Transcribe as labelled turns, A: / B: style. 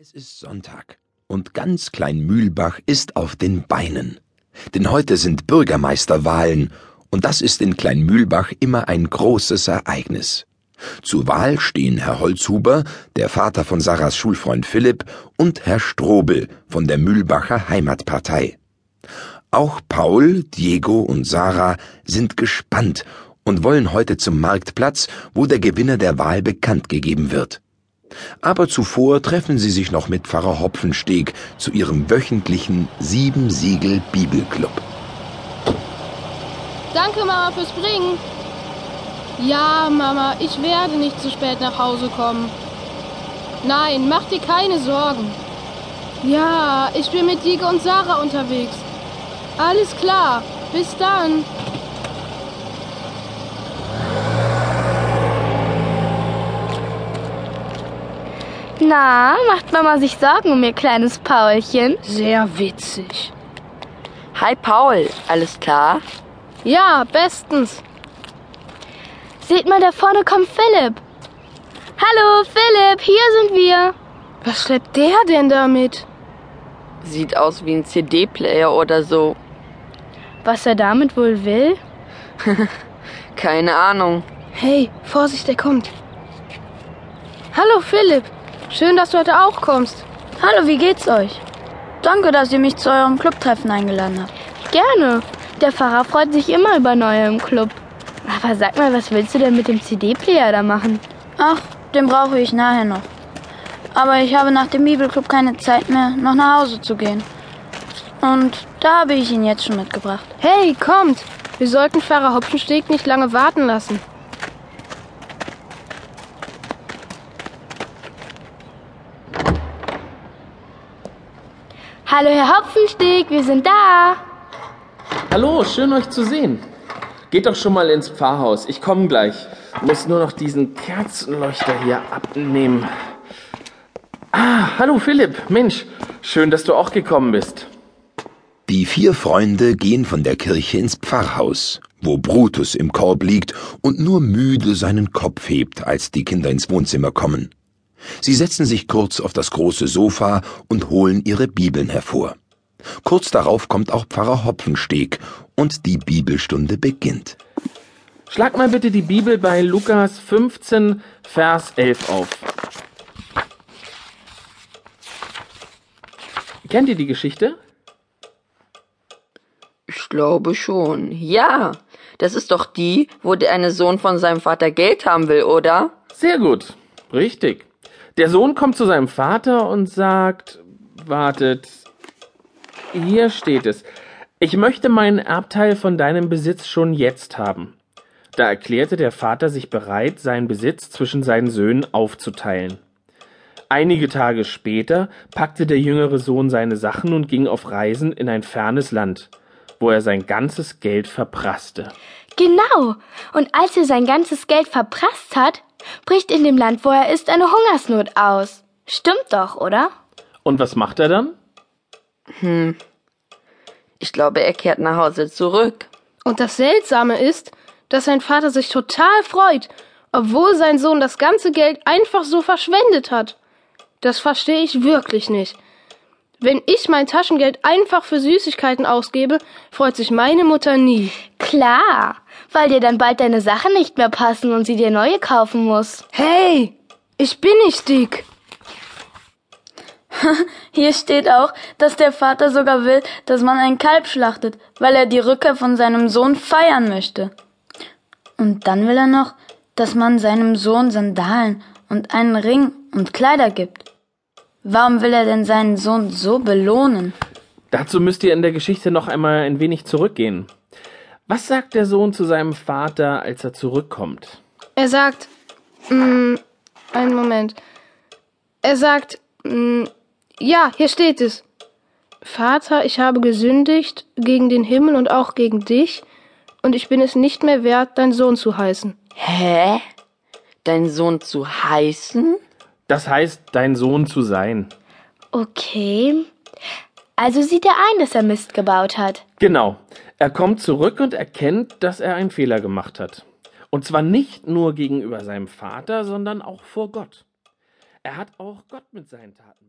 A: Es ist Sonntag und ganz Klein Mühlbach ist auf den Beinen. Denn heute sind Bürgermeisterwahlen und das ist in Klein Mühlbach immer ein großes Ereignis. Zur Wahl stehen Herr Holzhuber, der Vater von Sarahs Schulfreund Philipp, und Herr Strobel von der Mühlbacher Heimatpartei. Auch Paul, Diego und Sarah sind gespannt und wollen heute zum Marktplatz, wo der Gewinner der Wahl bekannt gegeben wird. Aber zuvor treffen sie sich noch mit Pfarrer Hopfensteg zu ihrem wöchentlichen Sieben Siegel Bibelclub.
B: Danke, Mama, fürs Bringen. Ja, Mama, ich werde nicht zu spät nach Hause kommen. Nein, mach dir keine Sorgen. Ja, ich bin mit Diego und Sarah unterwegs. Alles klar. Bis dann.
C: Na, macht Mama sich Sorgen um ihr kleines Paulchen?
B: Sehr witzig.
D: Hi Paul, alles klar?
B: Ja, bestens.
C: Seht mal, da vorne kommt Philipp. Hallo, Philipp, hier sind wir.
B: Was schleppt der denn damit?
D: Sieht aus wie ein CD-Player oder so.
C: Was er damit wohl will?
D: Keine Ahnung.
B: Hey, Vorsicht, der kommt. Hallo, Philipp. Schön, dass du heute auch kommst.
E: Hallo, wie geht's euch? Danke, dass ihr mich zu eurem Clubtreffen eingeladen habt.
C: Gerne. Der Pfarrer freut sich immer über Neue im Club. Aber sag mal, was willst du denn mit dem CD-Player da machen?
E: Ach, den brauche ich nachher noch. Aber ich habe nach dem Bibelclub keine Zeit mehr, noch nach Hause zu gehen. Und da habe ich ihn jetzt schon mitgebracht.
B: Hey, kommt. Wir sollten Pfarrer Hopfensteg nicht lange warten lassen.
C: Hallo, Herr Hopfensteg, wir sind da.
F: Hallo, schön euch zu sehen. Geht doch schon mal ins Pfarrhaus. Ich komme gleich. Muss nur noch diesen Kerzenleuchter hier abnehmen. Ah, hallo Philipp. Mensch, schön, dass du auch gekommen bist.
A: Die vier Freunde gehen von der Kirche ins Pfarrhaus, wo Brutus im Korb liegt und nur müde seinen Kopf hebt, als die Kinder ins Wohnzimmer kommen. Sie setzen sich kurz auf das große Sofa und holen ihre Bibeln hervor. Kurz darauf kommt auch Pfarrer Hopfensteg und die Bibelstunde beginnt.
F: Schlag mal bitte die Bibel bei Lukas 15, Vers 11 auf. Kennt ihr die Geschichte?
D: Ich glaube schon. Ja, das ist doch die, wo der eine Sohn von seinem Vater Geld haben will, oder?
F: Sehr gut. Richtig. Der Sohn kommt zu seinem Vater und sagt, wartet, hier steht es, ich möchte meinen Erbteil von deinem Besitz schon jetzt haben. Da erklärte der Vater sich bereit, seinen Besitz zwischen seinen Söhnen aufzuteilen. Einige Tage später packte der jüngere Sohn seine Sachen und ging auf Reisen in ein fernes Land, wo er sein ganzes Geld verprasste.
C: Genau. Und als er sein ganzes Geld verprasst hat, bricht in dem Land, wo er ist, eine Hungersnot aus. Stimmt doch, oder?
F: Und was macht er dann?
D: Hm. Ich glaube, er kehrt nach Hause zurück.
B: Und das Seltsame ist, dass sein Vater sich total freut, obwohl sein Sohn das ganze Geld einfach so verschwendet hat. Das verstehe ich wirklich nicht. Wenn ich mein Taschengeld einfach für Süßigkeiten ausgebe, freut sich meine Mutter nie.
C: Klar, weil dir dann bald deine Sachen nicht mehr passen und sie dir neue kaufen muss.
B: Hey, ich bin nicht dick.
E: Hier steht auch, dass der Vater sogar will, dass man ein Kalb schlachtet, weil er die Rückkehr von seinem Sohn feiern möchte. Und dann will er noch, dass man seinem Sohn Sandalen und einen Ring und Kleider gibt. Warum will er denn seinen Sohn so belohnen?
F: Dazu müsst ihr in der Geschichte noch einmal ein wenig zurückgehen. Was sagt der Sohn zu seinem Vater, als er zurückkommt?
B: Er sagt, mm, einen Moment. Er sagt, mm, ja, hier steht es. Vater, ich habe gesündigt gegen den Himmel und auch gegen dich, und ich bin es nicht mehr wert, dein Sohn zu heißen.
D: Hä? Dein Sohn zu heißen?
F: Das heißt, dein Sohn zu sein.
C: Okay. Also sieht er ein, dass er Mist gebaut hat.
F: Genau. Er kommt zurück und erkennt, dass er einen Fehler gemacht hat. Und zwar nicht nur gegenüber seinem Vater, sondern auch vor Gott. Er hat auch Gott mit seinen Taten belohnt.